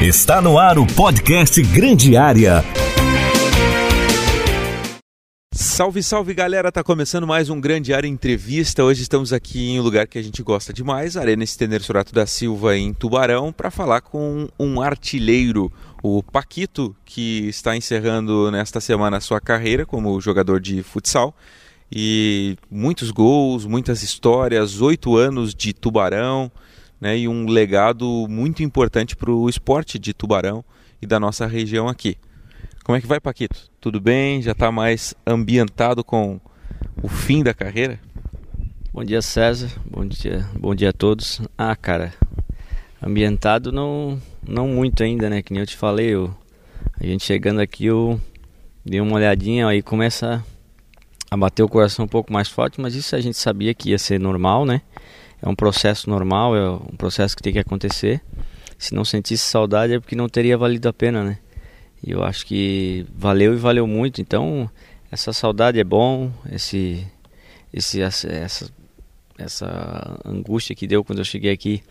Está no ar o podcast Grande Área. Salve, salve galera! Tá começando mais um Grande Área Entrevista. Hoje estamos aqui em um lugar que a gente gosta demais, Arena Estender Sorato da Silva, em Tubarão, para falar com um artilheiro, o Paquito, que está encerrando nesta semana a sua carreira como jogador de futsal. E muitos gols, muitas histórias, oito anos de Tubarão né, e um legado muito importante para o esporte de Tubarão e da nossa região aqui. Como é que vai, Paquito? Tudo bem? Já está mais ambientado com o fim da carreira? Bom dia, César. Bom dia, bom dia a todos. Ah, cara, ambientado não, não muito ainda, né? Que nem eu te falei, eu, a gente chegando aqui, eu dei uma olhadinha, aí começa a bater o coração um pouco mais forte, mas isso a gente sabia que ia ser normal, né? É um processo normal, é um processo que tem que acontecer. Se não sentisse saudade é porque não teria valido a pena, né? E eu acho que valeu e valeu muito. Então, essa saudade é bom, esse, esse, essa, essa angústia que deu quando eu cheguei aqui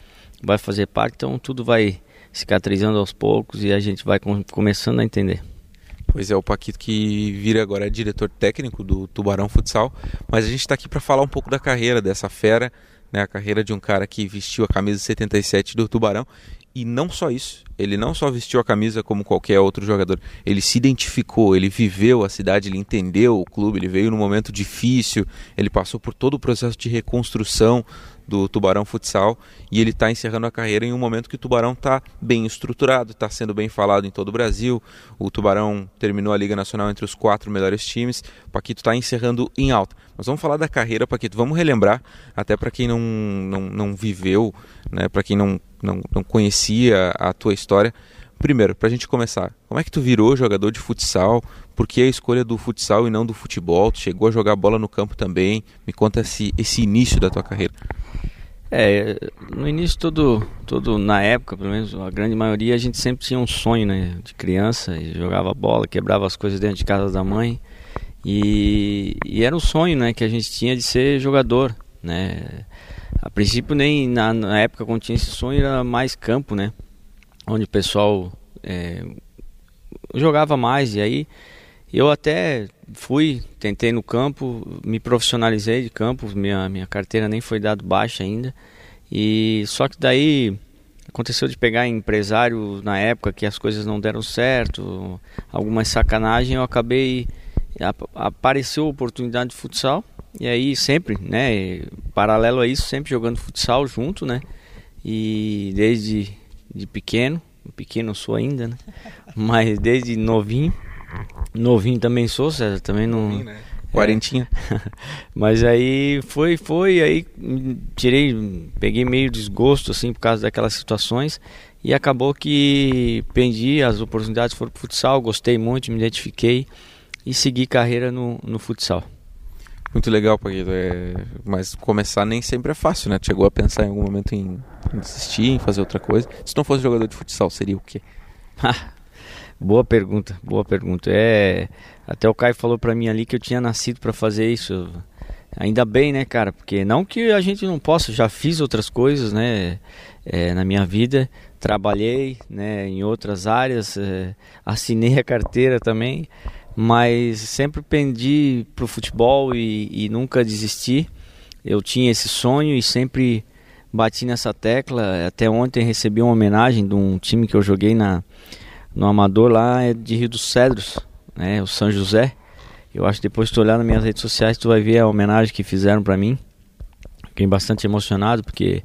vai fazer parte. Então, tudo vai cicatrizando aos poucos e a gente vai com, começando a entender. Pois é, o Paquito que vira agora é diretor técnico do Tubarão Futsal, mas a gente está aqui para falar um pouco da carreira dessa fera, né, a carreira de um cara que vestiu a camisa 77 do Tubarão. E não só isso, ele não só vestiu a camisa como qualquer outro jogador, ele se identificou, ele viveu a cidade, ele entendeu o clube, ele veio num momento difícil, ele passou por todo o processo de reconstrução do Tubarão Futsal e ele está encerrando a carreira em um momento que o Tubarão está bem estruturado, está sendo bem falado em todo o Brasil. O Tubarão terminou a Liga Nacional entre os quatro melhores times. O Paquito está encerrando em alta. Mas vamos falar da carreira, Paquito. Vamos relembrar, até para quem não, não, não viveu, né, para quem não, não, não conhecia a tua história. Primeiro, para a gente começar, como é que tu virou jogador de futsal? Por que a escolha do futsal e não do futebol? Tu chegou a jogar bola no campo também? Me conta esse, esse início da tua carreira. É, no início todo, todo na época, pelo menos a grande maioria, a gente sempre tinha um sonho, né, de criança, e jogava bola, quebrava as coisas dentro de casa da mãe, e, e era o sonho, né, que a gente tinha de ser jogador, né. A princípio nem na, na época quando tinha esse sonho era mais campo, né, onde o pessoal é, jogava mais e aí eu até fui, tentei no campo, me profissionalizei de campo, minha, minha carteira nem foi dado baixa ainda. E só que daí aconteceu de pegar empresário na época que as coisas não deram certo, algumas sacanagem, eu acabei apareceu a oportunidade de futsal e aí sempre, né, paralelo a isso, sempre jogando futsal junto, né? E desde de pequeno, pequeno sou ainda, né? Mas desde novinho Novinho também sou, César, também não. Novinho, né? Quarentinha. É. Mas aí foi, foi, aí tirei, peguei meio desgosto assim por causa daquelas situações e acabou que pendi, as oportunidades foram pro futsal, gostei muito, me identifiquei e segui carreira no, no futsal. Muito legal, Paquito. É... Mas começar nem sempre é fácil, né? Chegou a pensar em algum momento em, em desistir, em fazer outra coisa. Se não fosse jogador de futsal, seria o quê? Boa pergunta, boa pergunta. É, até o Caio falou para mim ali que eu tinha nascido para fazer isso. Ainda bem, né, cara? Porque não que a gente não possa, já fiz outras coisas, né, é, na minha vida. Trabalhei, né, em outras áreas, é, assinei a carteira também, mas sempre pendi pro futebol e, e nunca desisti. Eu tinha esse sonho e sempre bati nessa tecla. Até ontem recebi uma homenagem de um time que eu joguei na no Amador lá é de Rio dos Cedros, né, o São José. Eu acho que depois tu olhar nas minhas redes sociais tu vai ver a homenagem que fizeram para mim. Fiquei bastante emocionado porque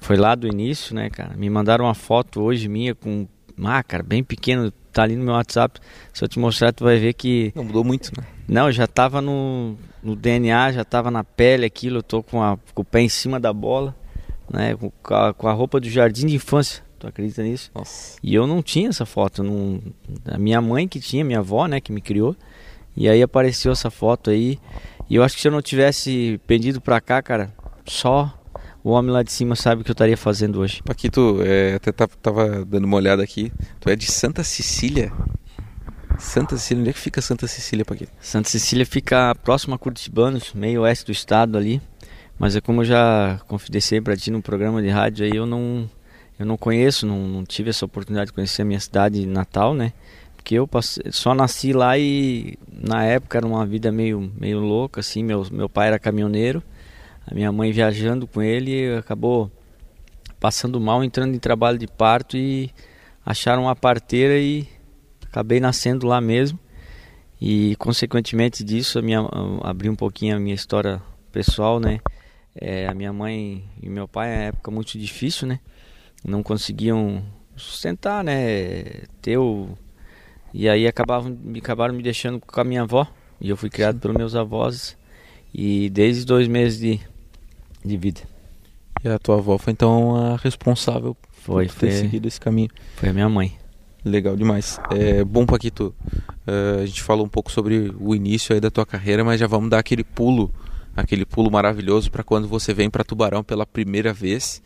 foi lá do início, né, cara? Me mandaram uma foto hoje minha com, ah, cara, bem pequeno, tá ali no meu WhatsApp. Se eu te mostrar tu vai ver que não mudou muito, né? Não, já tava no, no DNA, já tava na pele aquilo, eu tô com, a, com o pé em cima da bola, né, com a, com a roupa do jardim de infância. Tu acredita nisso? Nossa. E eu não tinha essa foto. Não... A minha mãe que tinha, minha avó, né, que me criou. E aí apareceu essa foto aí. E eu acho que se eu não tivesse pedido pra cá, cara, só o homem lá de cima sabe o que eu estaria fazendo hoje. Paquito, é, até tava dando uma olhada aqui. Tu é de Santa Cecília? Santa Cecília, onde é que fica Santa Cecília, Paquito? Santa Cecília fica próximo a Curitibanos, meio oeste do estado ali. Mas é como eu já confidenciei pra ti no programa de rádio aí, eu não eu não conheço, não, não tive essa oportunidade de conhecer a minha cidade natal, né? Porque eu passei, só nasci lá e na época era uma vida meio, meio louca, assim. Meu, meu pai era caminhoneiro, a minha mãe viajando com ele acabou passando mal, entrando em trabalho de parto e acharam uma parteira e acabei nascendo lá mesmo. E consequentemente disso, a minha, abri um pouquinho a minha história pessoal, né? É, a minha mãe e meu pai, é época muito difícil, né? Não conseguiam sustentar, né? Ter o... E aí acabavam, acabaram me deixando com a minha avó. E eu fui criado Sim. pelos meus avós. E desde dois meses de, de vida. E a tua avó foi então a responsável foi, por ter foi, seguido esse caminho? Foi a minha mãe. Legal demais. É bom, Paquito. Uh, a gente falou um pouco sobre o início aí da tua carreira, mas já vamos dar aquele pulo, aquele pulo maravilhoso para quando você vem para Tubarão pela primeira vez.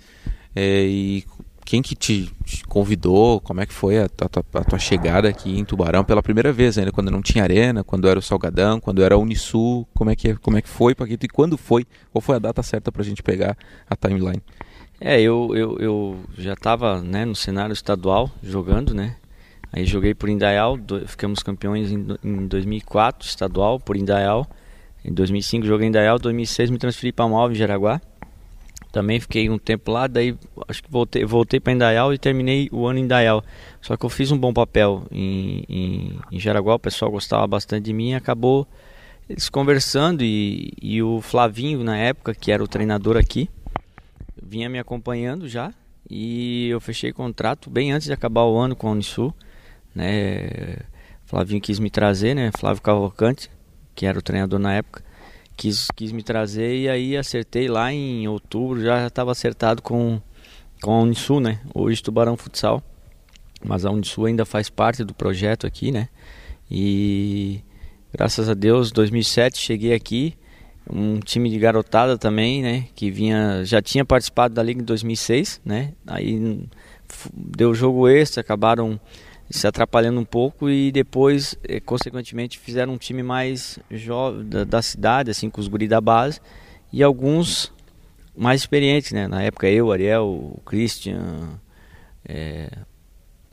É, e quem que te, convidou? Como é que foi a, a, a, tua chegada aqui em Tubarão pela primeira vez, ainda quando não tinha arena, quando era o Salgadão, quando era a Unisul? Como é que como é que foi, Paquito? E quando foi? Qual foi a data certa para a gente pegar a timeline? É, eu, eu, eu já estava né, no cenário estadual jogando, né? Aí joguei por Indaial, do, ficamos campeões em, em 2004, estadual por Indaial. Em 2005 joguei em Indaial, 2006 me transferi para Malve, Jaraguá. Também fiquei um tempo lá, daí acho que voltei, voltei para Indaial e terminei o ano em Indaial. Só que eu fiz um bom papel em, em, em Jaraguá, o pessoal gostava bastante de mim e acabou eles conversando e, e o Flavinho na época, que era o treinador aqui, vinha me acompanhando já e eu fechei contrato bem antes de acabar o ano com a Unisul né? Flavinho quis me trazer, né? Flávio Cavalcante, que era o treinador na época, quis, quis me trazer e aí acertei lá em outubro, já estava acertado com, com a Unisul, né? Hoje Tubarão Futsal. Mas a Unisul ainda faz parte do projeto aqui, né? E graças a Deus, 2007 cheguei aqui, um time de garotada também, né? Que vinha, já tinha participado da liga em 2006, né? Aí deu jogo extra, acabaram se atrapalhando um pouco e depois, eh, consequentemente, fizeram um time mais jovem da, da, cidade, assim, com os guris da base e alguns mais experientes, né? Na época eu, Ariel, o Christian, é,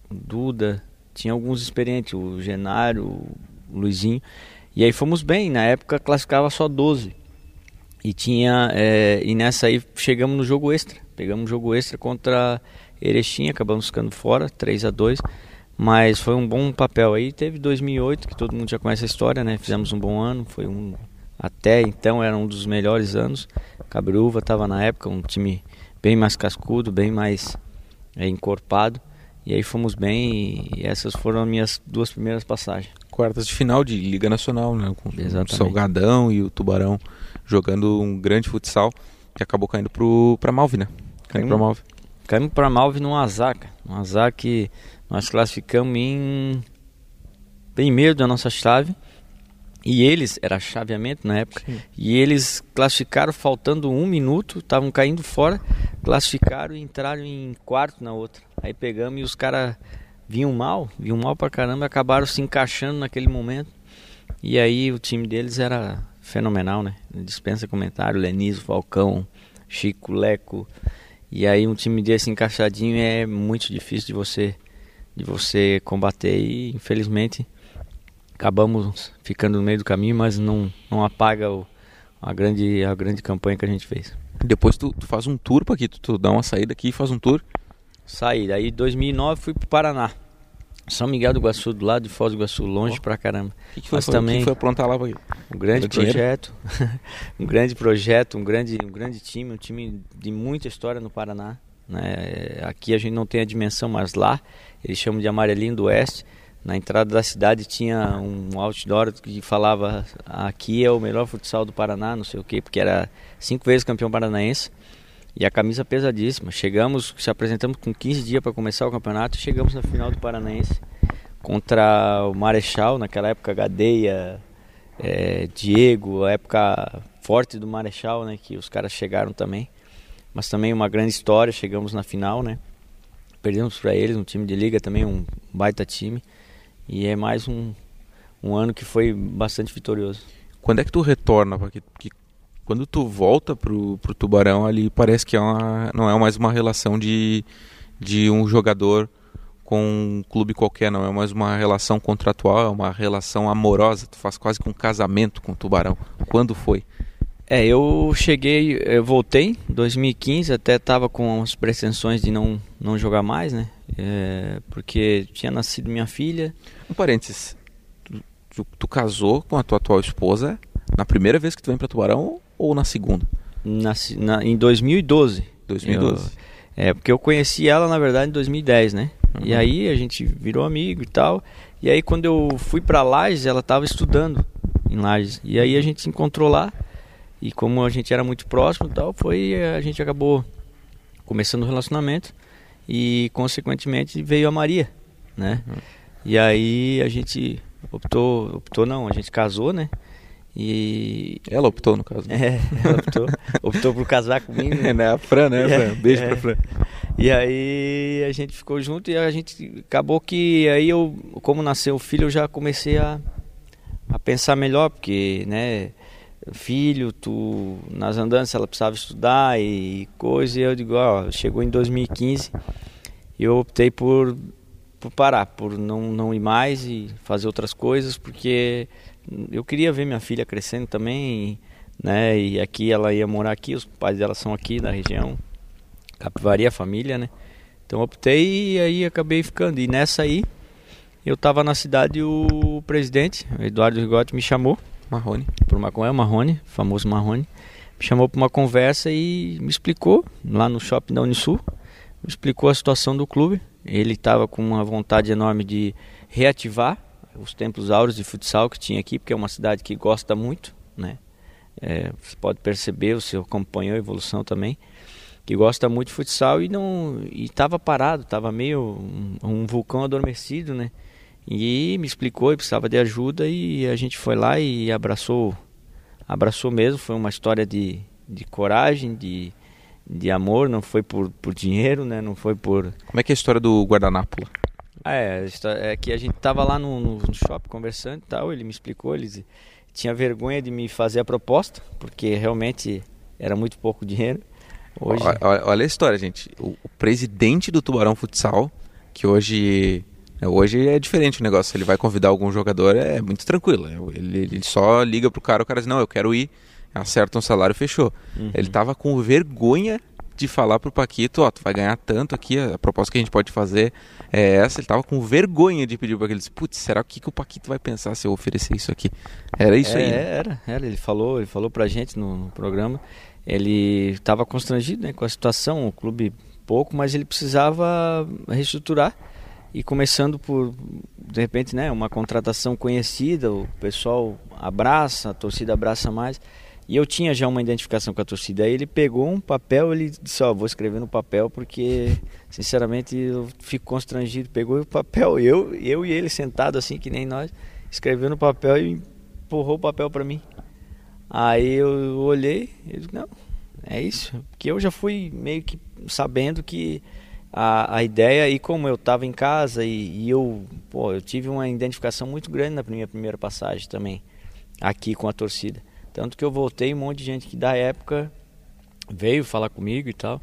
o Duda, tinha alguns experientes, o Genário, o Luizinho. E aí fomos bem, na época classificava só 12. E tinha é, e nessa aí chegamos no jogo extra. Pegamos um jogo extra contra Erechim, acabamos ficando fora, 3 a 2 mas foi um bom papel aí. Teve 2008, que todo mundo já conhece a história, né? Fizemos um bom ano, foi um até então era um dos melhores anos. Cabruva estava na época um time bem mais cascudo, bem mais é, encorpado. E aí fomos bem e essas foram as minhas duas primeiras passagens. Quartas de final de Liga Nacional, né? Com Exatamente. o Salgadão e o Tubarão jogando um grande futsal que acabou caindo para Malve, né? Caindo para Malve. Caímos para Malve num azar, cara. Um azar que nós classificamos em bem meio da nossa chave. E eles, era chaveamento na época, Sim. e eles classificaram faltando um minuto, estavam caindo fora, classificaram e entraram em quarto na outra. Aí pegamos e os caras vinham mal, vinham mal pra caramba, acabaram se encaixando naquele momento. E aí o time deles era fenomenal, né? Dispensa comentário, Lenizo, Falcão, Chico, Leco. E aí um time desse encaixadinho é muito difícil de você de você combater e infelizmente acabamos ficando no meio do caminho, mas não, não apaga o, a, grande, a grande campanha que a gente fez. Depois tu, tu faz um tour para aqui, tu, tu, dá uma saída aqui e faz um tour? Saí, aí 2009 fui pro Paraná. São Miguel do Iguaçu, do lado de Foz do Iguaçu, longe oh. pra caramba. O que, que, foi, Mas também que foi aprontar lá? Um grande projeto, um grande projeto, um grande, um grande time, um time de muita história no Paraná. Né? Aqui a gente não tem a dimensão, mas lá eles chamam de Amarelinho do Oeste. Na entrada da cidade tinha um outdoor que falava aqui é o melhor futsal do Paraná, não sei o que, porque era cinco vezes campeão paranaense. E a camisa pesadíssima. Chegamos, se apresentamos com 15 dias para começar o campeonato chegamos na final do Paranaense contra o Marechal, naquela época Gadeia, é, Diego, a época forte do Marechal, né, que os caras chegaram também mas também uma grande história. Chegamos na final, né? Perdemos para eles, um time de liga também, um baita time. E é mais um, um ano que foi bastante vitorioso. Quando é que tu retorna? Porque, porque quando tu volta pro, pro Tubarão ali, parece que é uma, não é mais uma relação de, de um jogador com um clube qualquer, não é mais uma relação contratual, é uma relação amorosa. Tu faz quase que um casamento com o Tubarão. Quando foi? É, eu cheguei, eu voltei em 2015, até estava com as pretensões de não, não jogar mais, né? É, porque tinha nascido minha filha. Um parênteses, tu, tu, tu, casou com a tua atual esposa na primeira vez que tu vem para Tubarão ou na segunda? Na, na, em 2012. 2012. Eu, é, porque eu conheci ela, na verdade, em 2010, né? Uhum. E aí a gente virou amigo e tal. E aí quando eu fui para Lages, ela estava estudando em Lages. E aí a gente se encontrou lá. E como a gente era muito próximo e tal, foi a gente acabou começando o relacionamento e consequentemente veio a Maria, né? Uhum. E aí a gente optou, optou não, a gente casou, né? E ela optou no caso. Né? É, ela optou, optou por casar comigo. Né? É, a Fran, né? É, Beijo é. pra Fran. E aí a gente ficou junto e a gente acabou que aí eu, como nasceu o filho, eu já comecei a, a pensar melhor, porque, né, filho, tu nas andanças ela precisava estudar e coisa, e eu digo, ó, chegou em 2015, eu optei por, por parar, por não, não ir mais e fazer outras coisas, porque eu queria ver minha filha crescendo também, né, e aqui ela ia morar aqui, os pais dela são aqui da região, Capivari, a família, né? Então optei e aí acabei ficando. E nessa aí, eu estava na cidade e o presidente, Eduardo Rigotti, me chamou. Marrone. Por uma, é Marrone, famoso Marrone. Me chamou para uma conversa e me explicou, lá no shopping da Unisul, me explicou a situação do clube. Ele estava com uma vontade enorme de reativar os templos áureos de futsal que tinha aqui, porque é uma cidade que gosta muito, né? É, você pode perceber, você acompanhou a evolução também que gosta muito de futsal e não estava parado, estava meio um, um, vulcão adormecido, né? E me explicou e precisava de ajuda e a gente foi lá e abraçou, abraçou mesmo. Foi uma história de, de coragem, de, de amor, não foi por, por dinheiro, né? Não foi por. Como é que é a história do guardanapo? Ah, é, é que a gente tava lá no, no, no shopping conversando e tal. Ele me explicou, ele tinha vergonha de me fazer a proposta, porque realmente era muito pouco dinheiro. Hoje... Olha, olha, a história, gente. O, o, presidente do Tubarão Futsal, que hoje hoje é diferente o negócio. Ele vai convidar algum jogador, é muito tranquilo. Ele, ele só liga pro cara, o cara diz, não, eu quero ir, acerta um salário, fechou. Uhum. Ele tava com vergonha de falar pro Paquito, ó, tu vai ganhar tanto aqui, a proposta que a gente pode fazer é essa. Ele tava com vergonha de pedir para ele, putz, será que, que o Paquito vai pensar se eu oferecer isso aqui? Era isso é, aí. Né? Era, era, ele falou, ele falou pra gente no, no programa ele estava constrangido né, com a situação, o clube pouco, mas ele precisava reestruturar e começando por de repente né uma contratação conhecida o pessoal abraça a torcida abraça mais. E eu tinha já uma identificação com a torcida. Aí ele pegou um papel ele disse ó vou escrever no papel porque sinceramente eu fico constrangido. Pegou o papel eu eu e ele sentado assim que nem nós escreveu no papel e empurrou o papel para mim. Aí eu olhei e disse, não, é isso. Porque eu já fui meio que sabendo que a, a ideia, e como eu estava em casa e, e, eu, pô, eu tive uma identificação muito grande na minha primeira passagem também, aqui com a torcida. Tanto que eu voltei, um monte de gente que da época veio falar comigo e tal.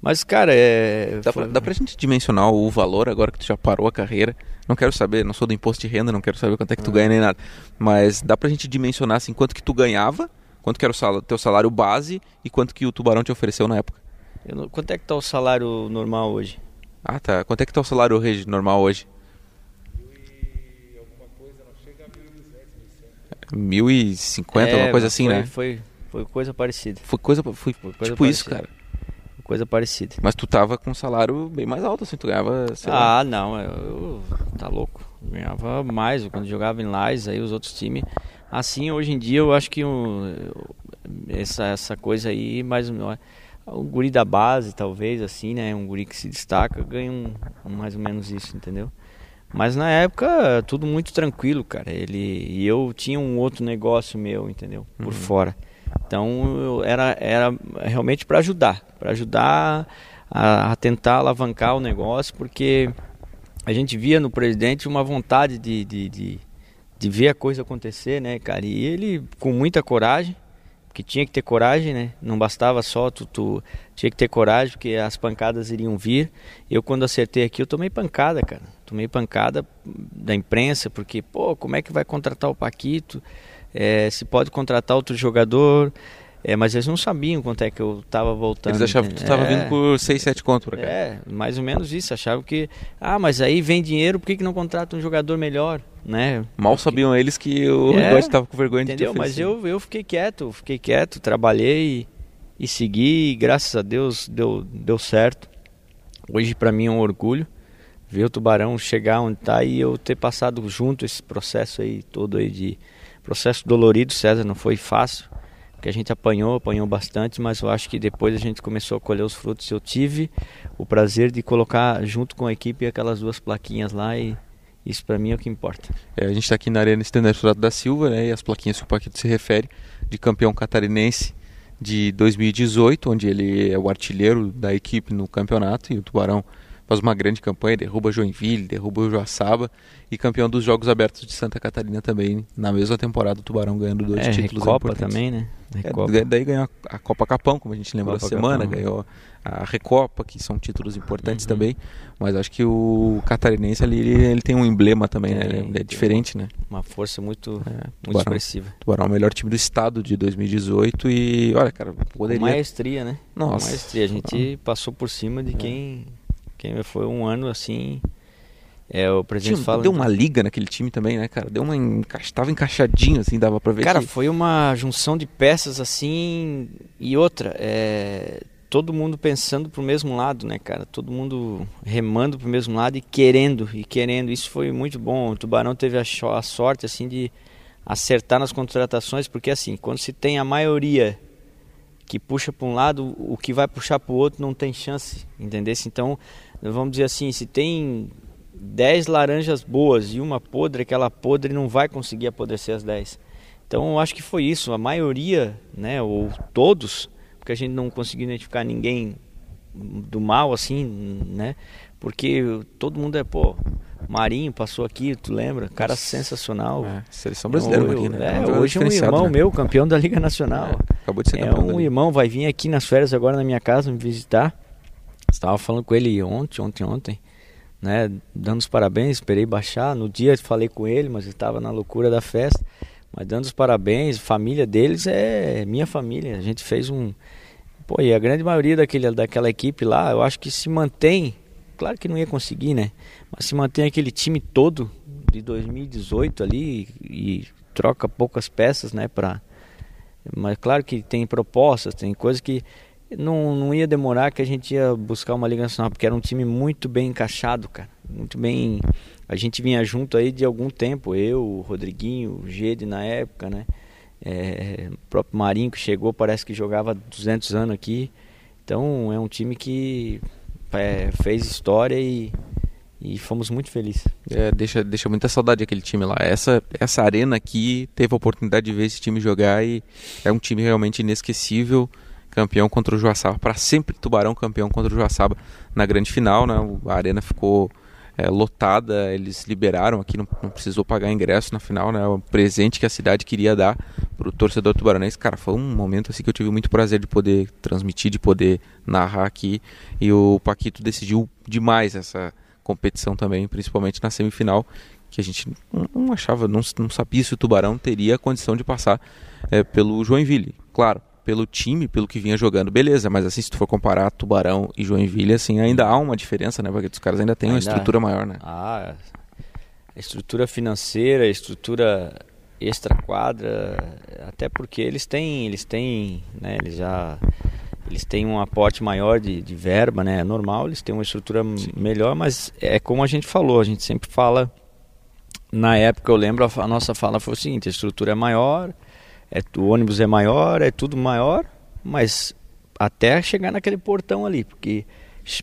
Mas, cara, é. Dá, foi... pra, dá pra gente dimensionar o valor agora que tu já parou a carreira? Não quero saber, não sou do imposto de renda, não quero saber quanto é que tu ganha nem nada. Mas dá pra gente dimensionar assim quanto que tu ganhava, quanto que era o salário, teu salário base e quanto que o Tubarão te ofereceu na época. Não, quanto é que tá o salário normal hoje? Ah, tá. Quanto é que tá o salário normal hoje? Mil e cinquenta, é, uma coisa assim, foi, né? Foi, foi coisa parecida. Foi coisa, foi, foi coisa tipo parecida. isso, cara coisa parecida. Mas tu tava com um salário bem mais alto, assim, tu ganhava, Ah, lá. não, eu, eu, tá louco. Eu ganhava mais quando jogava em Lais, aí os outros times. Assim, hoje em dia eu acho que um, essa, essa coisa aí, mais um guri da base, talvez, assim, né? Um guri que se destaca, ganha um, um mais ou menos isso, entendeu? Mas na época, tudo muito tranquilo, cara. Ele e eu tinha um outro negócio meu, entendeu? Por uhum. fora. Então era, era realmente para ajudar, para ajudar a, a, tentar alavancar o negócio, porque a gente via no presidente uma vontade de, de, de, de ver a coisa acontecer, né, cara? E ele com muita coragem, que tinha que ter coragem, né? Não bastava só tu, tu tinha que ter coragem porque as pancadas iriam vir. Eu quando acertei aqui eu tomei pancada, cara. Tomei pancada da imprensa porque pô, como é que vai contratar o Paquito? É, se pode contratar outro jogador? É, mas eles não sabiam quanto é que eu tava voltando. Eles achavam que tu tava é, vindo por 6, 7 conto pra cá. É, mais ou menos isso. Achavam que, ah, mas aí vem dinheiro, por que, que não contrata um jogador melhor? Né? Mal Porque... sabiam eles que o é, Rigode tava com vergonha entendeu? de ter Mas eu, eu fiquei quieto, fiquei quieto, trabalhei e, e segui, e graças a Deus deu, deu certo. Hoje para mim é um orgulho ver o Tubarão chegar onde tá e eu ter passado junto esse processo aí todo aí de processo dolorido, César, não foi fácil que a gente apanhou, apanhou bastante, mas eu acho que depois a gente começou a colher os frutos. Eu tive o prazer de colocar junto com a equipe aquelas duas plaquinhas lá e isso para mim é o que importa. É, a gente está aqui na Arena Estendero da Silva, né, e as plaquinhas que o Paquito se refere, de campeão catarinense de 2018, onde ele é o artilheiro da equipe no campeonato e o Tubarão faz uma grande campanha, derruba Joinville, derruba o Joaçaba e campeão dos Jogos Abertos de Santa Catarina também, na mesma temporada o Tubarão ganhando dois é, títulos Copa também, né? É, daí ganhou a Copa Capão, como a gente lembrou essa semana, Capão. ganhou a Recopa, que são títulos importantes uhum. também, mas acho que o catarinense ali, ele, ele tem um emblema também, né? Ele é diferente, né? Uma força muito, é, muito Tubarão, expressiva. Tubarão é o melhor time do estado de 2018 e, olha, cara, poderia... Com maestria, né? Nossa. Com maestria, a gente ah. passou por cima de quem que foi um ano assim. É, o presidente Tinha, fala. Deu uma liga naquele time também, né, cara? Deu uma. Enca... Tava encaixadinho, assim, dava pra ver. Cara, que... foi uma junção de peças assim. E outra, é... todo mundo pensando pro mesmo lado, né, cara? Todo mundo remando pro mesmo lado e querendo, e querendo. Isso foi muito bom. O Tubarão teve a, a sorte, assim, de acertar nas contratações, porque assim, quando se tem a maioria que puxa para um lado, o que vai puxar para o outro não tem chance, entendeu? Então, vamos dizer assim, se tem 10 laranjas boas e uma podre, aquela podre não vai conseguir apodrecer as 10. Então eu acho que foi isso, a maioria, né, ou todos, porque a gente não conseguiu identificar ninguém do mal assim, né? Porque todo mundo é, pô, Marinho passou aqui, tu lembra? Cara sensacional. É, seleção brasileira eu, aqui, né? É, hoje é um irmão né? meu, campeão da Liga Nacional. É, acabou de ser é um irmão, vai vir aqui nas férias agora na minha casa me visitar. Estava falando com ele ontem, ontem, ontem, né? Dando os parabéns, esperei baixar. No dia falei com ele, mas estava na loucura da festa. Mas dando os parabéns, família deles é minha família. A gente fez um. Pô, e a grande maioria daquele, daquela equipe lá, eu acho que se mantém. Claro que não ia conseguir, né? Mas se mantém aquele time todo de 2018 ali e troca poucas peças, né? Pra... Mas claro que tem propostas, tem coisas que não, não ia demorar que a gente ia buscar uma Liga Nacional, porque era um time muito bem encaixado, cara. Muito bem. A gente vinha junto aí de algum tempo, eu, o Rodriguinho, o Gede na época, né? É, o próprio Marinho que chegou, parece que jogava 200 anos aqui. Então é um time que é, fez história e, e fomos muito felizes. É, deixa, deixa muita saudade aquele time lá. Essa, essa arena aqui teve a oportunidade de ver esse time jogar e é um time realmente inesquecível campeão contra o Joaçaba, para sempre Tubarão campeão contra o Joaçaba na grande final, né? A arena ficou é, lotada, eles liberaram aqui, não, não, precisou pagar ingresso na final, né? O presente que a cidade queria dar para o torcedor tubaranense, cara, foi um momento assim que eu tive muito prazer de poder transmitir, de poder narrar aqui, e o Paquito decidiu demais essa competição também, principalmente na semifinal, que a gente não, não achava, não, não sabia se o Tubarão teria a condição de passar é, pelo Joinville. Claro, pelo time, pelo que vinha jogando, beleza, mas assim, se tu for comparar Tubarão e Joinville, assim, ainda há uma diferença, né? Porque os caras ainda têm ainda, uma estrutura maior, né? Ah, a estrutura financeira, estrutura extra-quadra, até porque eles têm, eles têm, né, eles já eles têm um aporte maior de, de verba, né? É normal, eles têm uma estrutura Sim. melhor, mas é como a gente falou, a gente sempre fala na época eu lembro a, a nossa fala foi o seguinte, a estrutura é maior, é, o ônibus é maior, é tudo maior, mas até chegar naquele portão ali, porque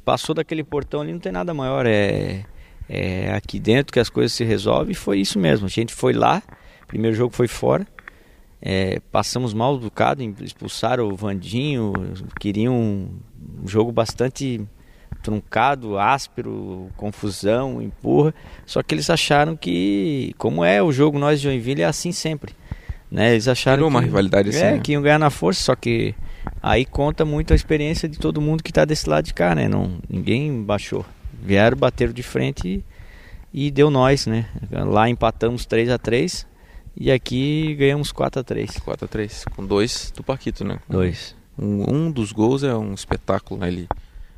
passou daquele portão ali não tem nada maior, é, é aqui dentro que as coisas se resolvem e foi isso mesmo. A gente foi lá, primeiro jogo foi fora, é, passamos mal educado, expulsaram o Vandinho, queriam um, um jogo bastante truncado, áspero, confusão, empurra. Só que eles acharam que, como é o jogo nós de Joinville, é assim sempre Né? Eles acharam Virou que, uma rivalidade assim, é, né? que iam ganhar na força, só que aí conta muito a experiência de todo mundo que está desse lado de cá, né? Não, ninguém baixou. Vieram, bateram de frente e, e deu nós, né? Lá empatamos 3 a 3 e aqui ganhamos 4 a 3 4 a 3 com dois do Paquito, né? Dois. Um, um dos gols é um espetáculo, né? Ele,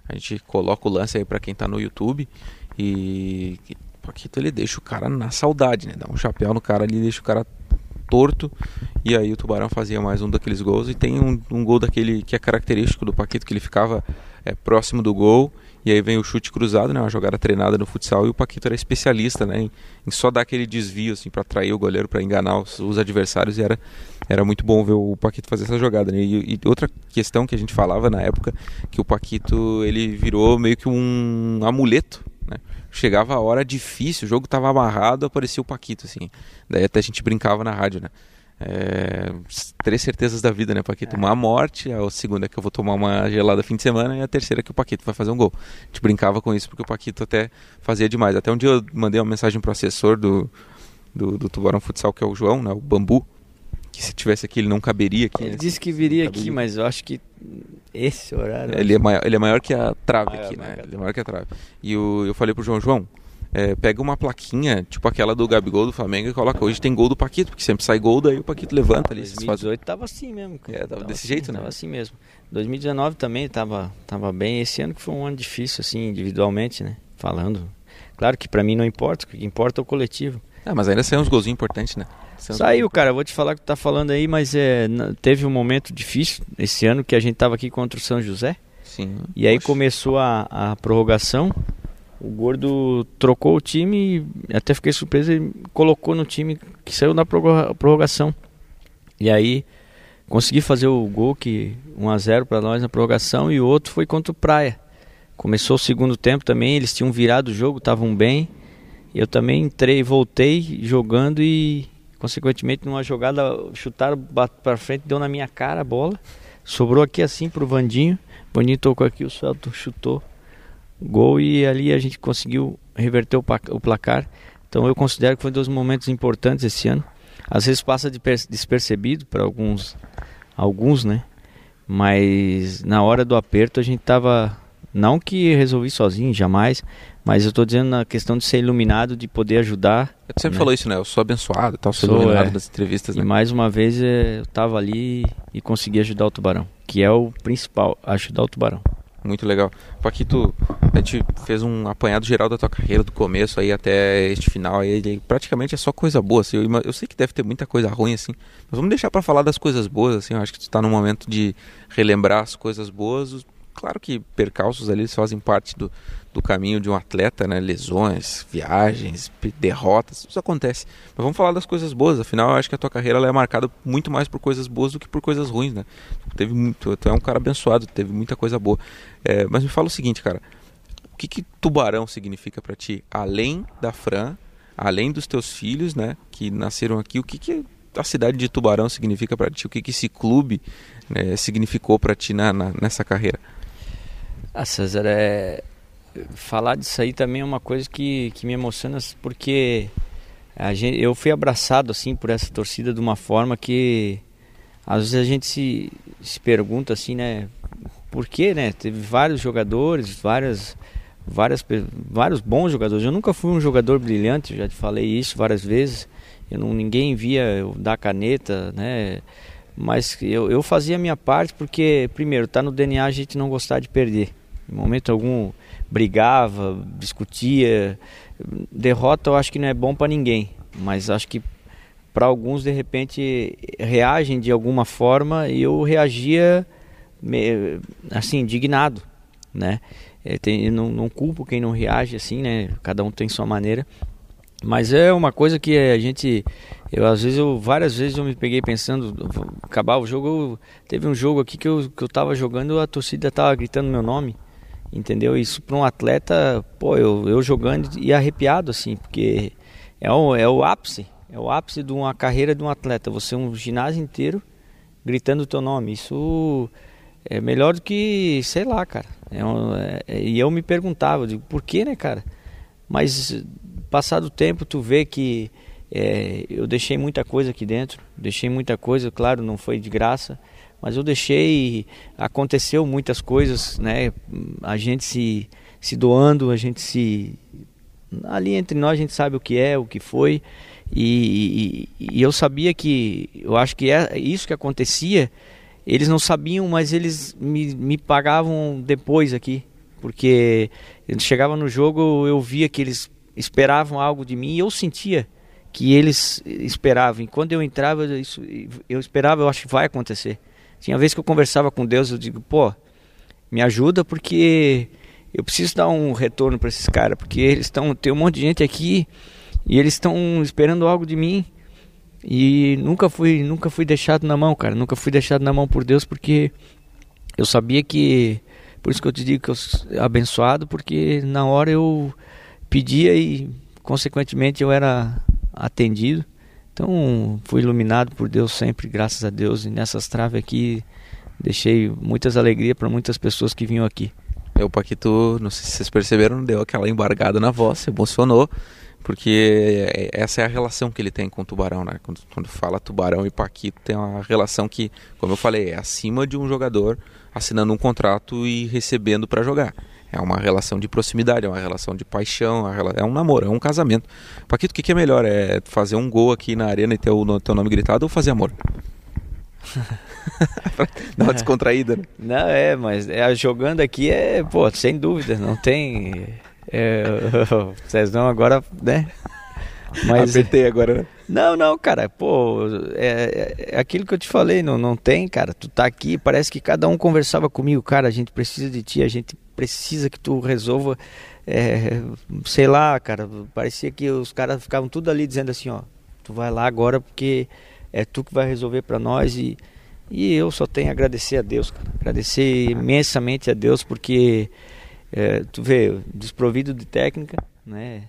a gente coloca o lance aí pra quem tá no YouTube e o Paquito ele deixa o cara na saudade, né? Dá um chapéu no cara ali, deixa o cara torto e aí o Tubarão fazia mais um daqueles gols e tem um, um gol daquele que é característico do Paquito que ele ficava é, próximo do gol e aí vem o chute cruzado, né? Uma jogada treinada no futsal e o Paquito era especialista, né? Em, em só dar aquele desvio assim para atrair o goleiro, para enganar os, os, adversários e era era muito bom ver o Paquito fazer essa jogada, né? E, e, outra questão que a gente falava na época que o Paquito ele virou meio que um amuleto? Chegava a hora difícil, o jogo estava amarrado, aparecia o Paquito assim. Daí até a gente brincava na rádio, né? É, três certezas da vida, né, Paquito? Uma morte, a segunda é que eu vou tomar uma gelada fim de semana e a terceira é que o Paquito vai fazer um gol. A gente brincava com isso porque o Paquito até fazia demais. Até um dia eu mandei uma mensagem pro assessor do, do, do Tubarão Futsal, que é o João, né, o Bambu, que se tivesse aqui ele não caberia aqui. Ele né? disse que viria aqui, mas eu acho que esse horário... Ele é maior, ele é maior que a trave Maior, aqui, né? maior. Ele é maior que a trave. E o, eu falei pro João, João, é, pega uma plaquinha, tipo aquela do Gabigol do Flamengo e coloca, hoje tem gol do Paquito, porque sempre sai gol, daí o Paquito levanta ali. se faz- 2018 tava assim mesmo. É, tava desse assim, jeito, né? Tava assim mesmo. 2019 também tava, tava bem. Esse ano que foi um ano difícil, assim, individualmente, né? Falando. Claro que pra mim não importa, o que importa é o coletivo. Ah, mas ainda saiu uns golzinhos importantes, né? Saiu uns Saiu, cara, vou te falar o que tu tá falando aí, mas é, teve um momento difícil esse ano que a gente tava aqui contra o São José. Sim. E aí Poxa. começou a, a prorrogação. O Gordo trocou o time e até fiquei surpreso. Ele colocou no time que saiu na prorroga- prorrogação. E aí consegui fazer o gol que 1 a 0 para nós na prorrogação e o outro foi contra o Praia. Começou o segundo tempo também, eles tinham virado o jogo, estavam bem. Eu também entrei, voltei jogando e consequentemente numa jogada chutaram para frente, deu na minha cara a bola. Sobrou aqui assim Vandinho. O Vandinho tocou aqui, o Celto chutou. Gol e ali a gente conseguiu reverter o, placar. Então eu considero que foi um dos momentos importantes esse ano. Às vezes passa de per- despercebido para alguns, alguns, né? Mas na hora do aperto a gente tava não que resolvi sozinho, jamais, mas eu tô dizendo na questão de ser iluminado, de poder ajudar. Tu sempre né? falou isso, né? Eu sou abençoado e tal, sou, Sou, iluminado é. nas entrevistas, E né? mais uma vez eh, eu tava ali e consegui ajudar o tubarão, que é o principal, ajudar o tubarão. Muito legal. Paquito, a gente fez um apanhado geral da tua carreira, do começo aí até este final. Aí, praticamente é só coisa boa. Assim. Eu, eu sei que deve ter muita coisa ruim, assim. Mas vamos deixar pra falar das coisas boas, assim. Eu acho que tu tá no momento de relembrar as coisas boas. Claro que percalços ali fazem parte do, do caminho de um atleta, né? Lesões, viagens, derrotas, isso acontece. Mas vamos falar das coisas boas. Afinal, eu acho que a tua carreira é marcada muito mais por coisas boas do que por coisas ruins, né? Teve muito, tu é um cara abençoado, teve muita coisa boa. É, mas me fala o seguinte, cara. O que, que tubarão significa pra ti? Além da Fran, além dos teus filhos, né? Que nasceram aqui, o que, que a cidade de Tubarão significa pra ti? O que, que esse clube né, significou pra ti na, na- nessa carreira? Ah, César, é... falar disso aí também é uma coisa que, que me emociona, porque gente, eu fui abraçado assim por essa torcida de uma forma que às vezes a gente se, se pergunta assim, né? Por quê, né? Teve vários jogadores, várias, várias, vários bons jogadores. Eu nunca fui um jogador brilhante, já te falei isso várias vezes. Eu não, ninguém via eu dar caneta, né? Mas eu, eu fazia a minha parte porque, primeiro, tá no DNA a gente não gostar de perder. Em momento algum brigava, discutia. Derrota eu acho que não é bom para ninguém, mas acho que para alguns de repente reagem de alguma forma e eu reagia assim indignado, né? É, tem- não, não culpo quem não reage assim, né? Cada um tem sua maneira. Mas é uma coisa que a gente, eu às vezes eu várias vezes eu me peguei pensando, acabar o jogo, eu- teve um jogo aqui que eu que eu tava jogando, a torcida tava gritando meu nome. Entendeu? Isso para um atleta, pô, eu, eu jogando e arrepiado assim, porque é o, é o ápice, é o ápice de uma carreira de um atleta, você um ginásio inteiro gritando o teu nome. Isso é melhor do que, sei lá, cara. É um- é- e eu me perguntava, eu digo, por que, né, cara? Mas passado o tempo, tu vê que, é, eu deixei muita coisa aqui dentro, deixei muita coisa, claro, não foi de graça, mas eu deixei, aconteceu muitas coisas, né? A gente se, se doando, a gente se. Ali entre nós a gente sabe o que é, o que foi, e, e, e eu sabia que, eu acho que é isso que acontecia, eles não sabiam, mas eles me, me pagavam depois aqui, porque eu chegava no jogo, eu via que eles esperavam algo de mim e eu sentia que eles esperavam. E quando eu entrava, isso, eu esperava, eu acho que vai acontecer. Tinha vez que eu conversava com Deus, eu digo, pô, me ajuda porque eu preciso dar um retorno para esses caras, porque eles estão, tem um monte de gente aqui e eles estão esperando algo de mim. E nunca fui, nunca fui deixado na mão, cara, nunca fui deixado na mão por Deus porque eu sabia que por isso que eu te digo que eu abençoado, porque na hora eu pedia e consequentemente eu era atendido. Então fui iluminado por Deus sempre, graças a Deus. E nessas traves aqui deixei muitas alegrias para muitas pessoas que vinham aqui. O Paquito, não sei se vocês perceberam, deu aquela embargada na voz, se emocionou, porque essa é a relação que ele tem com o Tubarão, né? Quando, quando fala Tubarão e Paquito, tem uma relação que, como eu falei, é acima de um jogador assinando um contrato e recebendo para jogar. É uma relação de proximidade, é uma relação de paixão, é um namoro, é um casamento. Paquito, o que, que é melhor? É fazer um gol aqui na arena e ter o teu nome gritado ou fazer amor? Dá uma descontraída, né? Não, é, mas é, jogando aqui é, pô, sem dúvida, não tem. É, vocês não agora, né? Mas, Apertei agora, né? Não, não, cara, pô, é, é, é, aquilo que eu te falei, não, não tem, cara. Tu tá aqui, parece que cada um conversava comigo, cara, a gente precisa de ti, a gente precisa que tu resolva, é, sei lá, cara, parecia que os caras ficavam tudo ali dizendo assim, ó, tu vai lá agora porque é tu que vai resolver para nós e, e eu só tenho a agradecer a Deus, cara, agradecer imensamente a Deus porque é, tu vê, desprovido de técnica, né?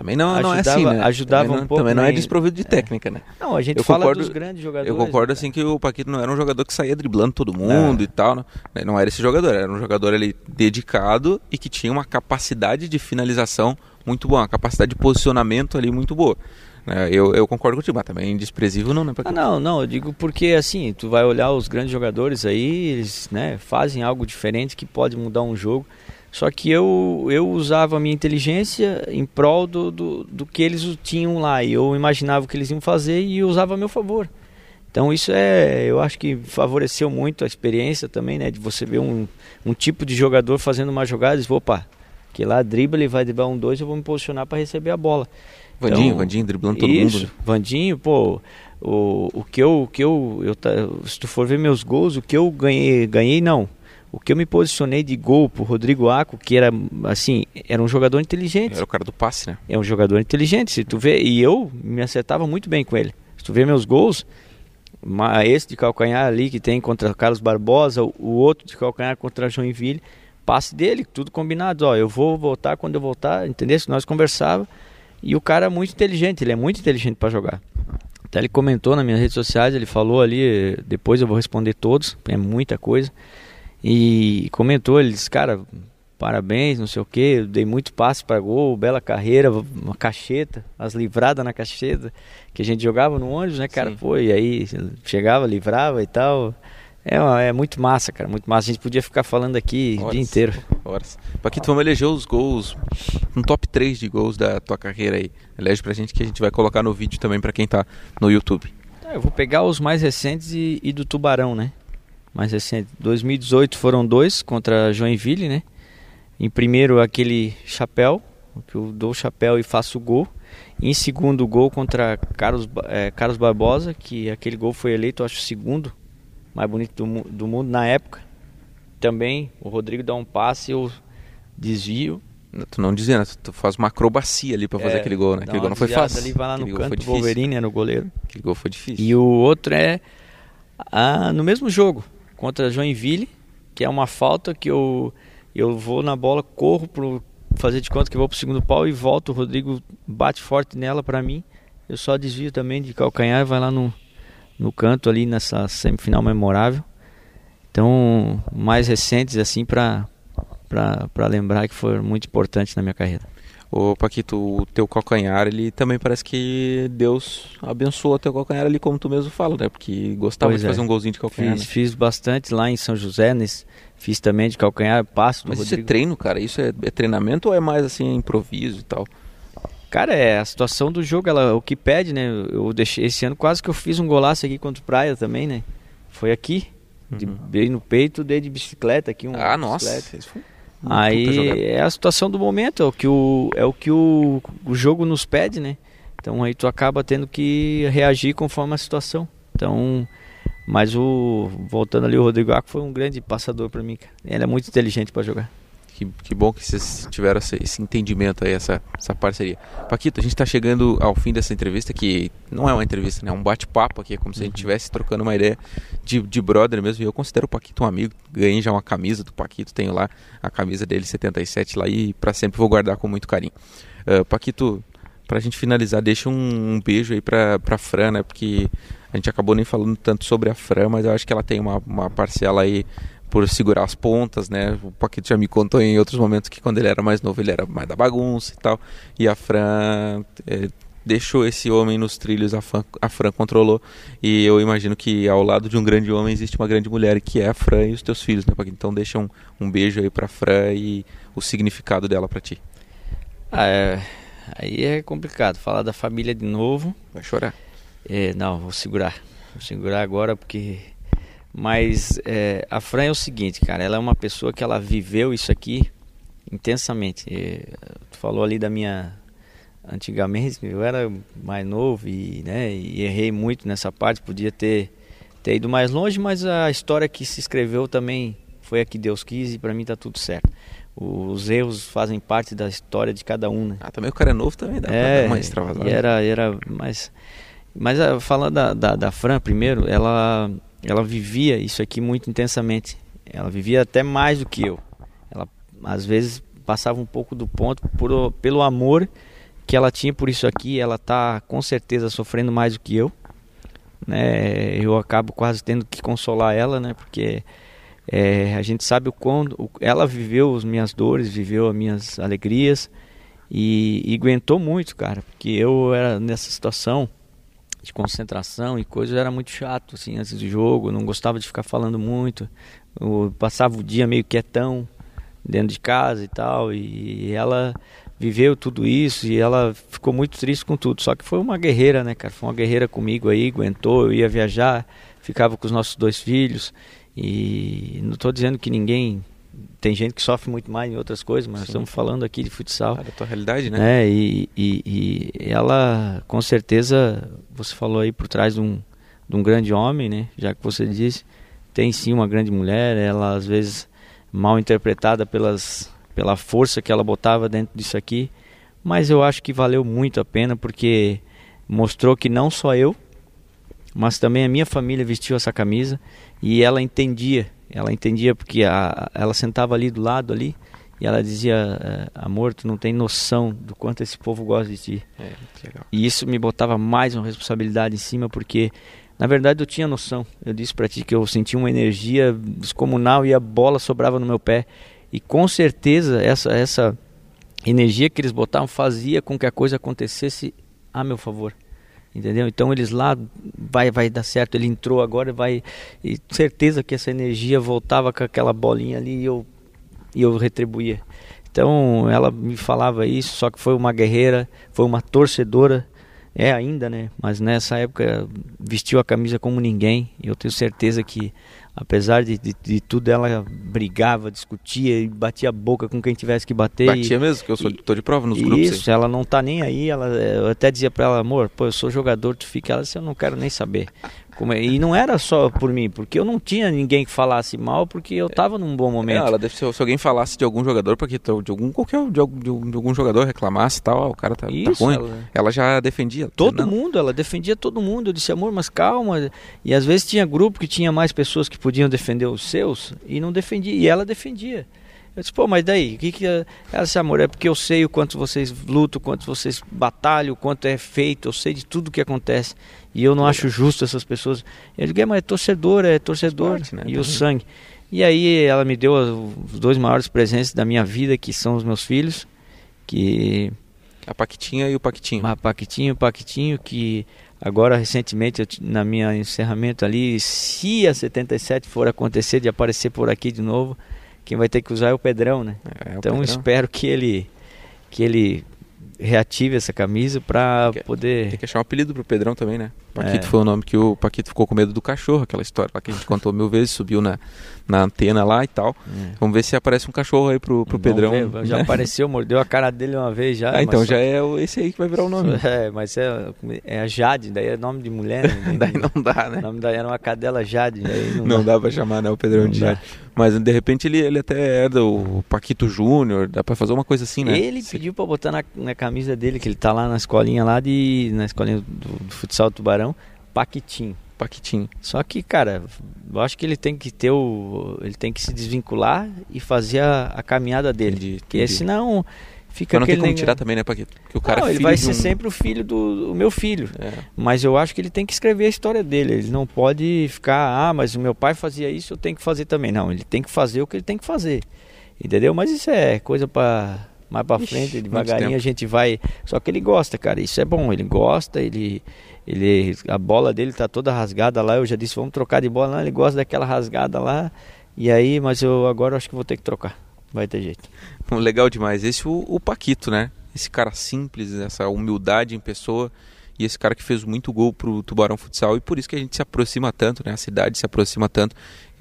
Também não, ajudava, não é assim, né? Ajudava também um pouco. Também não é desprovido de técnica, é. né? Não, a gente eu fala concordo, dos grandes jogadores. Eu concordo, né? assim, que o Paquito não era um jogador que saía driblando todo mundo é. e tal. Né? Não era esse jogador, era um jogador ali dedicado e que tinha uma capacidade de finalização muito boa, uma capacidade de posicionamento ali muito boa. Né? Eu, eu concordo contigo, mas também desprezível não, né? Ah, não, não, eu digo porque assim, tu vai olhar os grandes jogadores aí, eles né, fazem algo diferente que pode mudar um jogo. Só que eu, eu usava a minha inteligência em prol do, do, do que eles tinham lá. E eu imaginava o que eles iam fazer e usava a meu favor. Então isso é, eu acho que favoreceu muito a experiência também, né? De você ver um, um tipo de jogador fazendo uma jogada e diz, opa, que lá dribla, ele vai driblar um dois, eu vou me posicionar para receber a bola. Vandinho, então, Vandinho driblando todo isso, mundo. Né? Vandinho, pô, o, o que eu, o que eu, eu, se tu for ver meus gols, o que eu ganhei, ganhei não, o que eu me posicionei de gol pro Rodrigo Aco, que era assim, era um jogador inteligente. Era o cara do passe, né? É um jogador inteligente, se tu vê, e eu me acertava muito bem com ele. Se tu vê meus gols, esse de calcanhar ali que tem contra Carlos Barbosa, o outro de calcanhar contra Joinville, passe dele, tudo combinado, ó, eu vou voltar quando eu voltar, entendeu? Nós conversava e o cara é muito inteligente, ele é muito inteligente para jogar. Até ele comentou nas minhas redes sociais, ele falou ali, depois eu vou responder todos, é muita coisa. E comentou, ele disse, cara, parabéns, não sei o que, dei muito passe para gol, bela carreira, uma cacheta, as livradas na cacheta, que a gente jogava no ônibus, né, cara? Sim. Pô, e aí chegava, livrava e tal. É, é muito massa, cara, muito massa. A gente podia ficar falando aqui o dia inteiro. Horas. Paquito, vamos eleger os gols, um top 3 de gols da tua carreira aí. Elege pra gente que a gente vai colocar no vídeo também para quem tá no YouTube. É, eu vou pegar os mais recentes e, e do Tubarão, né? Mais recente. 2018 foram dois contra Joinville, né? Em primeiro aquele chapéu, que eu dou o chapéu e faço o gol. Em segundo gol contra Carlos, é, Carlos Barbosa, que aquele gol foi eleito, acho, o segundo mais bonito do, do mundo na época. Também o Rodrigo dá um passe, eu desvio. Tu não dizia, né? Tu faz uma acrobacia ali para fazer é, aquele gol, né? Aquele gol não foi fácil. Ali vai lá no aquele canto, Wolverine é no goleiro. Aquele gol foi difícil. E o outro é ah, no mesmo jogo, contra Joinville, que é uma falta que eu, eu vou na bola, corro para fazer de conta que vou pro segundo pau e volto. O Rodrigo bate forte nela para mim. Eu só desvio também de calcanhar e vai lá no, no canto ali nessa semifinal memorável. Então, mais recentes assim para para lembrar que foi muito importante na minha carreira. Ô Paquito, o teu calcanhar, ele também parece que Deus abençoou o teu calcanhar ali, como tu mesmo fala, né? Porque gostava pois de é. fazer um golzinho de calcanhar. Fiz, né? fiz bastante lá em São José, nesse, fiz também de calcanhar, passo Mas Rodrigo. isso é treino, cara? Isso é, é, treinamento ou é mais assim, improviso e tal? Cara, é a situação do jogo, ela, o que pede, né? Eu deixei esse ano quase que eu fiz um golaço aqui contra o Praia também, né? Foi aqui, de, uhum. dei no peito, dei de bicicleta aqui. Um ah, nossa, isso foi Aí é a situação do momento, é o que o, é o, que o, o jogo nos pede, né? Então aí tu acaba tendo que reagir conforme a situação. Então, mas o voltando ali o Rodrigo Aco foi um grande passador para mim, cara. Ele é muito inteligente para jogar. Que, que bom que vocês tiveram esse, entendimento aí, essa, essa parceria. Paquito, a gente está chegando ao fim dessa entrevista, que não é uma entrevista, né? É um bate-papo aqui, é como se a gente estivesse uhum. trocando uma ideia de, de brother mesmo. E eu considero o Paquito um amigo. Ganhei já uma camisa do Paquito, tenho lá a camisa dele 77 lá e para sempre vou guardar com muito carinho. Uh, Paquito, para a gente finalizar, deixa um, um beijo aí para pra Fran, né? Porque a gente acabou nem falando tanto sobre a Fran, mas eu acho que ela tem uma, uma parcela aí por segurar as pontas, né? O Paquito já me contou em outros momentos que quando ele era mais novo ele era mais da bagunça e tal. E a Fran é, deixou esse homem nos trilhos, a Fran, a Fran controlou. E eu imagino que ao lado de um grande homem existe uma grande mulher, que é a Fran e os teus filhos, né, Paquito? Então deixa um, um beijo aí pra Fran e o significado dela para ti. Ah, é, aí é complicado falar da família de novo. Vai chorar? É, não, vou segurar. Vou segurar agora porque mas é, a Fran é o seguinte, cara, ela é uma pessoa que ela viveu isso aqui intensamente. E, tu falou ali da minha antigamente, eu era mais novo e, né, e errei muito nessa parte, podia ter ter ido mais longe, mas a história que se escreveu também foi a que Deus quis e para mim tá tudo certo. Os erros fazem parte da história de cada um, né? Ah, também o cara é novo também dá é, uma extravasada. Era, era, mas, mas ah, falando da, da, da Fran primeiro, ela ela vivia isso aqui muito intensamente. Ela vivia até mais do que eu. Ela às vezes passava um pouco do ponto por, pelo amor que ela tinha por isso aqui. Ela tá com certeza sofrendo mais do que eu. Né? Eu acabo quase tendo que consolar ela, né? Porque é, a gente sabe o quanto ela viveu as minhas dores, viveu as minhas alegrias e, e aguentou muito, cara. Porque eu era nessa situação de concentração e coisas, era muito chato, assim, antes do jogo, não gostava de ficar falando muito, eu passava o dia meio quietão dentro de casa e tal, e ela viveu tudo isso e ela ficou muito triste com tudo, só que foi uma guerreira, né, cara, foi uma guerreira comigo aí, aguentou, eu ia viajar, ficava com os nossos dois filhos, e não estou dizendo que ninguém tem gente que sofre muito mais em outras coisas, mas Sim. estamos falando aqui de futsal. É da tua realidade, né? É, e, e, e, ela, com certeza, você falou aí por trás de um, de um grande homem, né? Já que você disse, tem sim uma grande mulher, ela às vezes mal interpretada pelas, pela força que ela botava dentro disso aqui, mas eu acho que valeu muito a pena porque mostrou que não só eu, mas também a minha família vestiu essa camisa e ela entendia ela entendia porque a, ela sentava ali do lado ali e ela dizia é, amor tu não tem noção do quanto esse povo gosta de ti. É, e isso me botava mais uma responsabilidade em cima porque na verdade eu tinha noção. Eu disse para ti que eu sentia uma energia descomunal e a bola sobrava no meu pé. E com certeza essa essa energia que eles botavam fazia com que a coisa acontecesse a meu favor entendeu? Então eles lá vai vai dar certo, ele entrou agora vai e certeza que essa energia voltava com aquela bolinha ali e eu e eu retribuía. Então ela me falava isso, só que foi uma guerreira, foi uma torcedora, é ainda, né? Mas nessa época vestiu a camisa como ninguém. E eu tenho certeza que apesar de, de, de, tudo, ela brigava, discutia e batia a boca com quem tivesse que bater. Batia e, mesmo, que eu sou editor de prova nos grupos. Isso, ela não tá nem aí. Ela, eu até dizia para ela, amor, pô, eu sou jogador, tu fica. Ela disse, eu não quero nem saber. Como é, e não era só por mim, porque eu não tinha ninguém que falasse mal, porque eu estava num bom momento. É, ela deve ser, se alguém falasse de algum jogador, porque de algum qualquer de algum, de algum jogador reclamasse tal, o cara tá, tá Isso, tá ruim. Ela, ela, já defendia. Todo mundo, ela defendia todo mundo. Eu disse, amor, mas calma. E às vezes tinha grupo que tinha mais pessoas que podiam defender os seus e não defendia. E ela defendia. Eu disse, pô, mas daí? O que, que é? Ela disse, amor, é porque eu sei o quanto vocês lutam, o quanto vocês batalham, o quanto é feito, eu sei de tudo que acontece. E eu não acho justo essas pessoas. Eu digo, é, mas é torcedor, é torcedor. Parte, né? E o sangue. E aí ela me deu os dois maiores presentes da minha vida, que são os meus filhos, que a Paquitinha e o Paquitinho. A Paquitinha e o Paquitinho que agora recentemente eu, na minha encerramento ali, se a 77 for acontecer de aparecer por aqui de novo, quem vai ter que usar é o Pedrão, né? É, então Pedrão. espero que ele que ele reative essa camisa para poder. Tem que achar um apelido pro Pedrão também, né? Paquito é. foi o nome que o Paquito ficou com medo do cachorro, aquela história lá que a gente contou mil vezes, subiu na, na antena lá e tal. É. Vamos ver se aparece um cachorro aí pro, pro Pedrão. Já né? apareceu, mordeu a cara dele uma vez já. Ah, então já é esse aí que vai virar o nome. É, mas é, é a Jade, daí é nome de mulher. Né? daí não dá, né? O nome daí era uma cadela Jade. não, não dá. dá pra chamar, né? O Pedrão não de Jade. Mas de repente ele, ele até herda o Paquito Júnior, dá pra fazer uma coisa assim, né? Ele pediu pra botar na, na camisa dele, que ele tá lá na escolinha lá de. na escolinha do, do futsal do Tubarão Paquitim. Paquitim. Só que, cara, eu acho que ele tem que ter o. Ele tem que se desvincular e fazer a, a caminhada dele. Entendi, entendi. Porque senão fica Mas não tem como tirar também, né, Paquito? Porque o cara não, é ele vai ser um... sempre o filho do, do meu filho. É. Mas eu acho que ele tem que escrever a história dele. Ele não pode ficar, ah, mas o meu pai fazia isso, eu tenho que fazer também. Não, ele tem que fazer o que ele tem que fazer. Entendeu? Mas isso é coisa para mais para frente, devagarinho a gente vai. Só que ele gosta, cara. Isso é bom. Ele gosta, ele ele, a bola dele tá toda rasgada lá. Eu já disse, vamos trocar de bola. Não, ele gosta daquela rasgada lá. E aí, mas eu agora acho que vou ter que trocar. Vai ter jeito. Legal demais. Esse o, o Paquito, né? Esse cara simples, essa humildade em pessoa e esse cara que fez muito gol pro Tubarão Futsal e por isso que a gente se aproxima tanto, né? A cidade se aproxima tanto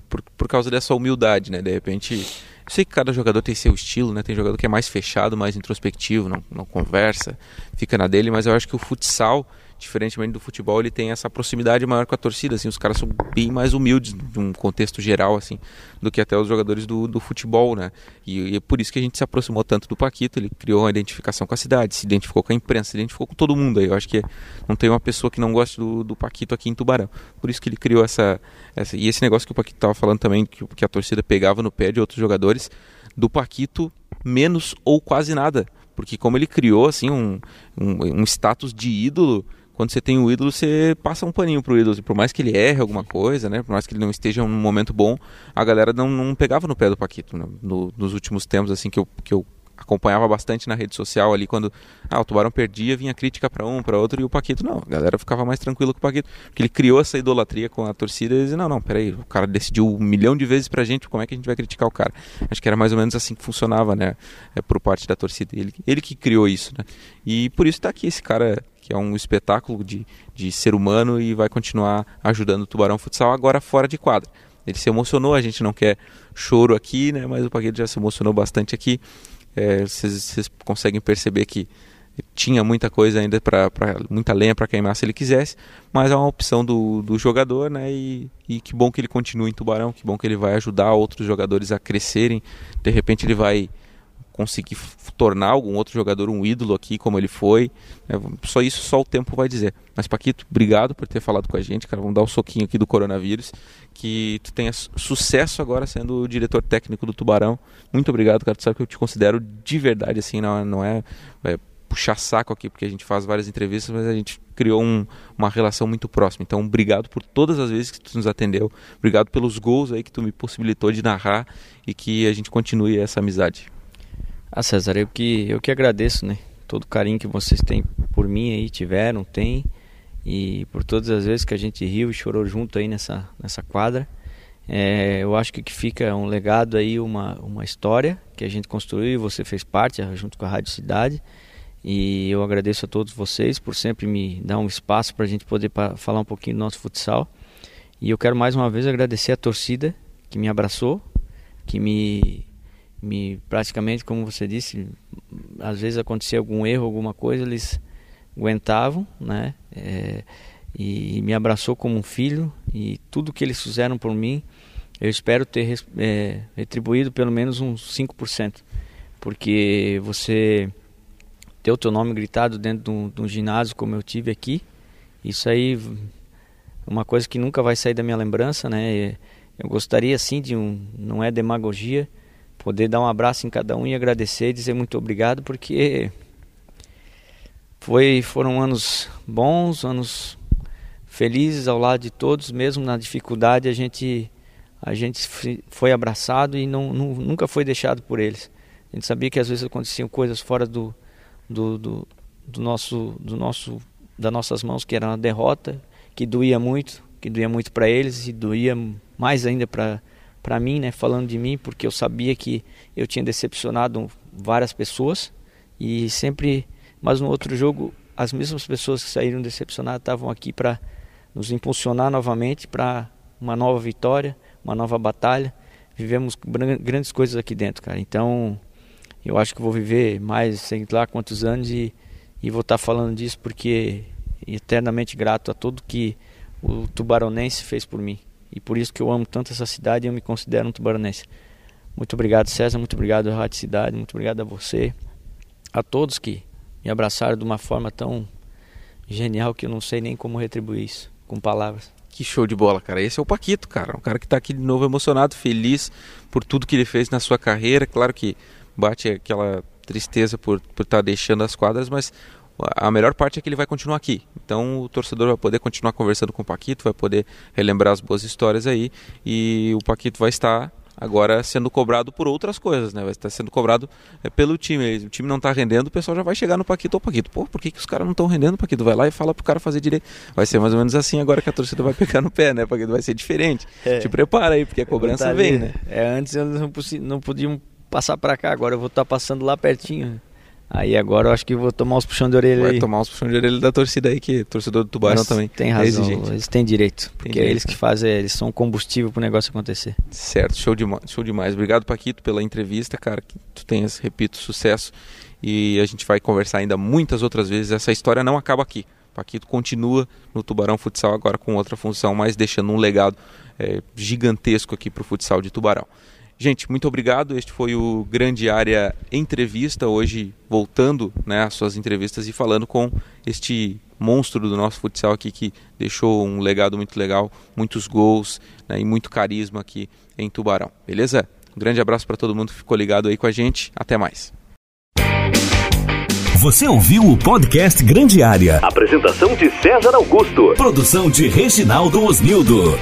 por, por causa dessa humildade, né? De repente, eu sei que cada jogador tem seu estilo, né? Tem jogador que é mais fechado, mais introspectivo, não, não conversa, fica na dele, mas eu acho que o futsal diferentemente do futebol, ele tem essa proximidade maior com a torcida, assim, os caras são bem mais humildes num contexto geral, assim, do que até os jogadores do, do futebol, né? E, e, é por isso que a gente se aproximou tanto do Paquito, ele criou uma identificação com a cidade, se identificou com a imprensa, se identificou com todo mundo aí. Eu acho que não tem uma pessoa que não goste do, do Paquito aqui em Tubarão. Por isso que ele criou essa, essa e esse negócio que o Paquito estava falando também, que, que a torcida pegava no pé de outros jogadores, do Paquito menos ou quase nada porque como ele criou assim um, um, um status de ídolo quando você tem o ídolo, você passa um paninho pro ídolo. Por mais que ele erre alguma coisa, né? Por mais que ele não esteja num momento bom, a galera não, não pegava no pé do Paquito. Né? No, nos últimos tempos, assim, que eu, que eu acompanhava bastante na rede social ali quando ah, o Tubarão perdia, vinha crítica para um, para outro e o Paquito não. A galera ficava mais tranquila com o Paquito, porque ele criou essa idolatria com a torcida e dizia, não, não, peraí, o cara decidiu um milhão de vezes pra gente, como é que a gente vai criticar o cara? Acho que era mais ou menos assim que funcionava, né, é, por parte da torcida. Ele, ele que criou isso, né? E por isso está aqui esse cara que é um espetáculo de, de ser humano e vai continuar ajudando o Tubarão Futsal agora fora de quadra. Ele se emocionou, a gente não quer choro aqui, né? Mas o Paquete já se emocionou bastante aqui. É, vocês é, conseguem perceber que tinha muita coisa ainda para muita lenha para queimar se ele quisesse, mas é uma opção do, do jogador, né? E, e que bom que ele continue em Tubarão, que bom que ele vai ajudar outros jogadores a crescerem. De repente ele vai conseguir tornar algum outro jogador um ídolo aqui, como ele foi. É, só isso só o tempo vai dizer. Mas Paquito, obrigado por ter falado com a gente, cara. Vamos dar o um soquinho aqui do coronavírus. Que tu tenha sucesso agora sendo o diretor técnico do Tubarão. Muito obrigado, cara. Tu sabe que eu te considero de verdade assim, não, não é, é puxar saco aqui, porque a gente faz várias entrevistas, mas a gente criou um, uma relação muito próxima. Então, obrigado por todas as vezes que tu nos atendeu. Obrigado pelos gols aí que tu me possibilitou de narrar e que a gente continue essa amizade. Ah, César, eu que, eu que agradeço, né? Todo o carinho que vocês têm por mim aí, tiveram, tem. E por todas as vezes que a gente riu e chorou junto aí nessa, nessa quadra. É, eu acho que que fica um legado aí, uma, uma história que a gente construiu e você fez parte junto com a Rádio Cidade. E eu agradeço a todos vocês por sempre me dar um espaço para a gente poder falar um pouquinho do nosso futsal. E eu quero mais uma vez agradecer a torcida que me abraçou, que me me praticamente, como você disse, às vezes acontecia algum erro, alguma coisa, eles aguentavam, né? É, e, me abraçou como um filho e tudo que eles fizeram por mim, eu espero ter é, retribuído pelo menos uns 5%, porque você ter o teu nome gritado dentro de um, de um ginásio como eu tive aqui, isso aí é uma coisa que nunca vai sair da minha lembrança, né? Eu gostaria sim de um, não é demagogia, poder dar um abraço em cada um e agradecer e dizer muito obrigado, porque foi, foram anos bons, anos felizes ao lado de todos, mesmo na dificuldade a gente a gente foi abraçado e não, não, nunca foi deixado por eles. A gente sabia que às vezes aconteciam coisas fora do, do, do, do nosso, do nosso, das nossas mãos, que era uma derrota, que doía muito, que doía muito para eles e doía mais ainda para para mim, né, falando de mim, porque eu sabia que eu tinha decepcionado várias pessoas e sempre, mas no outro jogo as mesmas pessoas que saíram decepcionadas estavam aqui para nos impulsionar novamente para uma nova vitória, uma nova batalha. Vivemos grandes coisas aqui dentro, cara. Então, eu acho que vou viver mais, sei lá quantos anos e, e vou estar tá falando disso porque eternamente grato a tudo que o tubaronense fez por mim. E por isso que eu amo tanto essa cidade e eu me considero um tubaronense. Muito obrigado, César. Muito obrigado, Rádio Cidade. Muito obrigado a você. A todos que me abraçaram de uma forma tão genial que eu não sei nem como retribuir isso com palavras. Que show de bola, cara. Esse é o Paquito, cara. Um cara que está aqui de novo emocionado, feliz por tudo que ele fez na sua carreira. Claro que bate aquela tristeza por estar por tá deixando as quadras, mas a melhor parte é que ele vai continuar aqui. Então o torcedor vai poder continuar conversando com o Paquito, vai poder relembrar as boas histórias aí e o Paquito vai estar agora sendo cobrado por outras coisas, né? Vai estar sendo cobrado é, pelo time. O time não está rendendo, o pessoal já vai chegar no Paquito. Ô Paquito, pô, por que, que os caras não estão rendendo, Paquito? Vai lá e fala pro cara fazer direito. Vai ser mais ou menos assim agora que a torcida vai pegar no pé, né, Paquito? Vai ser diferente. É. Te prepara aí, porque a cobrança vem, né? É, antes eles não, não podiam passar para cá, agora eu vou estar tá passando lá pertinho. Aí agora eu acho que vou tomar uns puxão de orelha Vai aí. tomar uns puxão de orelha da torcida aí, que torcedor do Tubarão também. Tem razão, é eles têm direito. Porque tem é eles que fazem, eles são combustível pro negócio acontecer. Certo, show, de, show demais. Obrigado, Paquito, pela entrevista, cara. Que tu tenhas, repito, sucesso. E a gente vai conversar ainda muitas outras vezes. Essa história não acaba aqui. Paquito continua no Tubarão Futsal agora com outra função, mas deixando um legado é, gigantesco aqui pro futsal de Tubarão. Gente, muito obrigado. Este foi o Grande Área Entrevista. Hoje, voltando né, às suas entrevistas e falando com este monstro do nosso futsal aqui que deixou um legado muito legal, muitos gols né, e muito carisma aqui em Tubarão. Beleza? Um grande abraço para todo mundo que ficou ligado aí com a gente. Até mais. Você ouviu o podcast Grande Área. Apresentação de César Augusto. Produção de Reginaldo Osnildo.